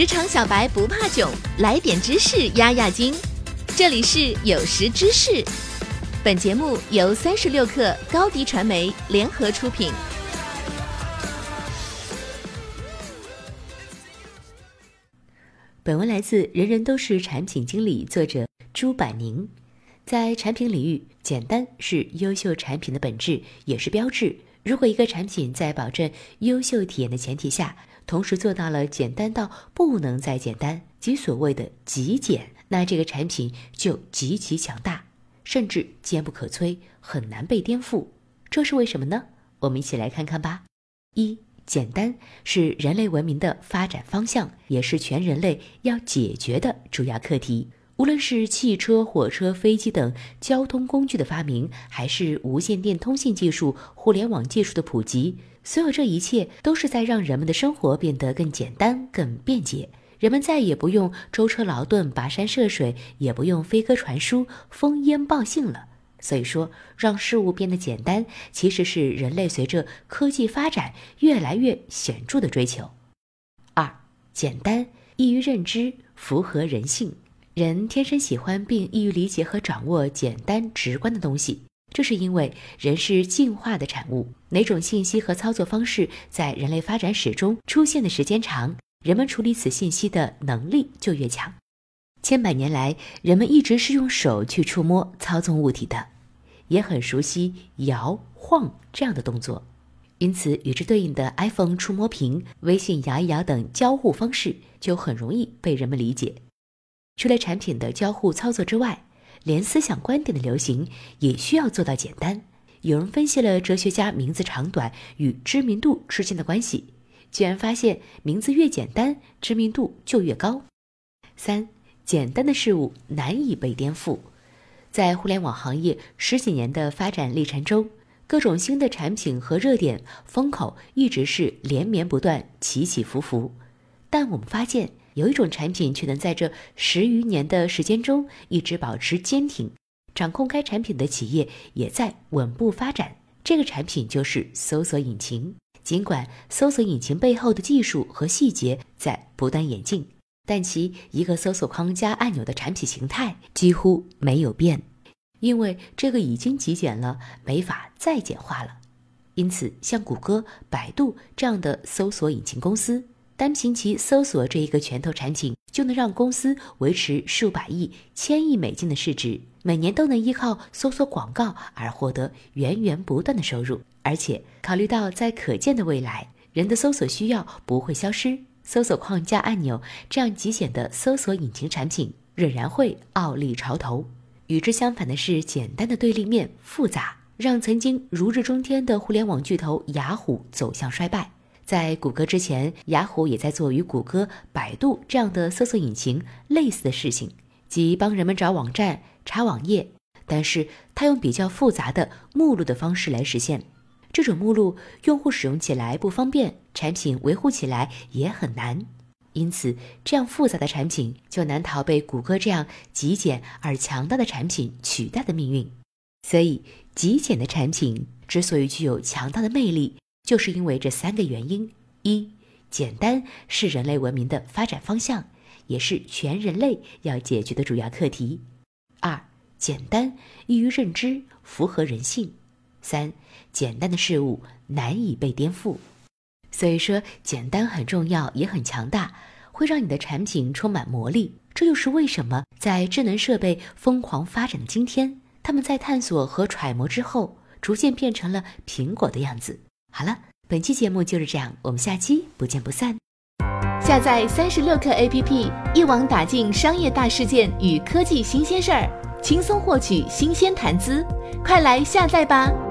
职场小白不怕囧，来点知识压压惊。这里是有识知识，本节目由三十六克高低传媒联合出品。本文来自《人人都是产品经理》，作者朱柏宁。在产品领域，简单是优秀产品的本质，也是标志。如果一个产品在保证优秀体验的前提下，同时做到了简单到不能再简单，即所谓的极简，那这个产品就极其强大，甚至坚不可摧，很难被颠覆。这是为什么呢？我们一起来看看吧。一，简单是人类文明的发展方向，也是全人类要解决的主要课题。无论是汽车、火车、飞机等交通工具的发明，还是无线电通信技术、互联网技术的普及，所有这一切都是在让人们的生活变得更简单、更便捷。人们再也不用舟车劳顿、跋山涉水，也不用飞鸽传书、烽烟报信了。所以说，让事物变得简单，其实是人类随着科技发展越来越显著的追求。二，简单易于认知，符合人性。人天生喜欢并易于理解和掌握简单直观的东西，这是因为人是进化的产物。哪种信息和操作方式在人类发展史中出现的时间长，人们处理此信息的能力就越强。千百年来，人们一直是用手去触摸、操纵物体的，也很熟悉摇晃这样的动作，因此与之对应的 iPhone 触摸屏、微信摇一摇等交互方式就很容易被人们理解。除了产品的交互操作之外，连思想观点的流行也需要做到简单。有人分析了哲学家名字长短与知名度之间的关系，居然发现名字越简单，知名度就越高。三，简单的事物难以被颠覆。在互联网行业十几年的发展历程中，各种新的产品和热点风口一直是连绵不断、起起伏伏。但我们发现。有一种产品却能在这十余年的时间中一直保持坚挺，掌控该产品的企业也在稳步发展。这个产品就是搜索引擎。尽管搜索引擎背后的技术和细节在不断演进，但其一个搜索框加按钮的产品形态几乎没有变，因为这个已经极简了，没法再简化了。因此，像谷歌、百度这样的搜索引擎公司。单凭其搜索这一个拳头产品，就能让公司维持数百亿、千亿美金的市值，每年都能依靠搜索广告而获得源源不断的收入。而且，考虑到在可见的未来，人的搜索需要不会消失，搜索框架按钮这样极简的搜索引擎产品仍然会傲立潮头。与之相反的是，简单的对立面复杂，让曾经如日中天的互联网巨头雅虎走向衰败。在谷歌之前，雅虎也在做与谷歌、百度这样的搜索引擎类似的事情，即帮人们找网站、查网页。但是，它用比较复杂的目录的方式来实现。这种目录用户使用起来不方便，产品维护起来也很难。因此，这样复杂的产品就难逃被谷歌这样极简而强大的产品取代的命运。所以，极简的产品之所以具有强大的魅力。就是因为这三个原因：一、简单是人类文明的发展方向，也是全人类要解决的主要课题；二、简单易于认知，符合人性；三、简单的事物难以被颠覆。所以说，简单很重要，也很强大，会让你的产品充满魔力。这又是为什么在智能设备疯狂发展的今天，他们在探索和揣摩之后，逐渐变成了苹果的样子。好了，本期节目就是这样，我们下期不见不散。下载三十六课 APP，一网打尽商业大事件与科技新鲜事儿，轻松获取新鲜谈资，快来下载吧。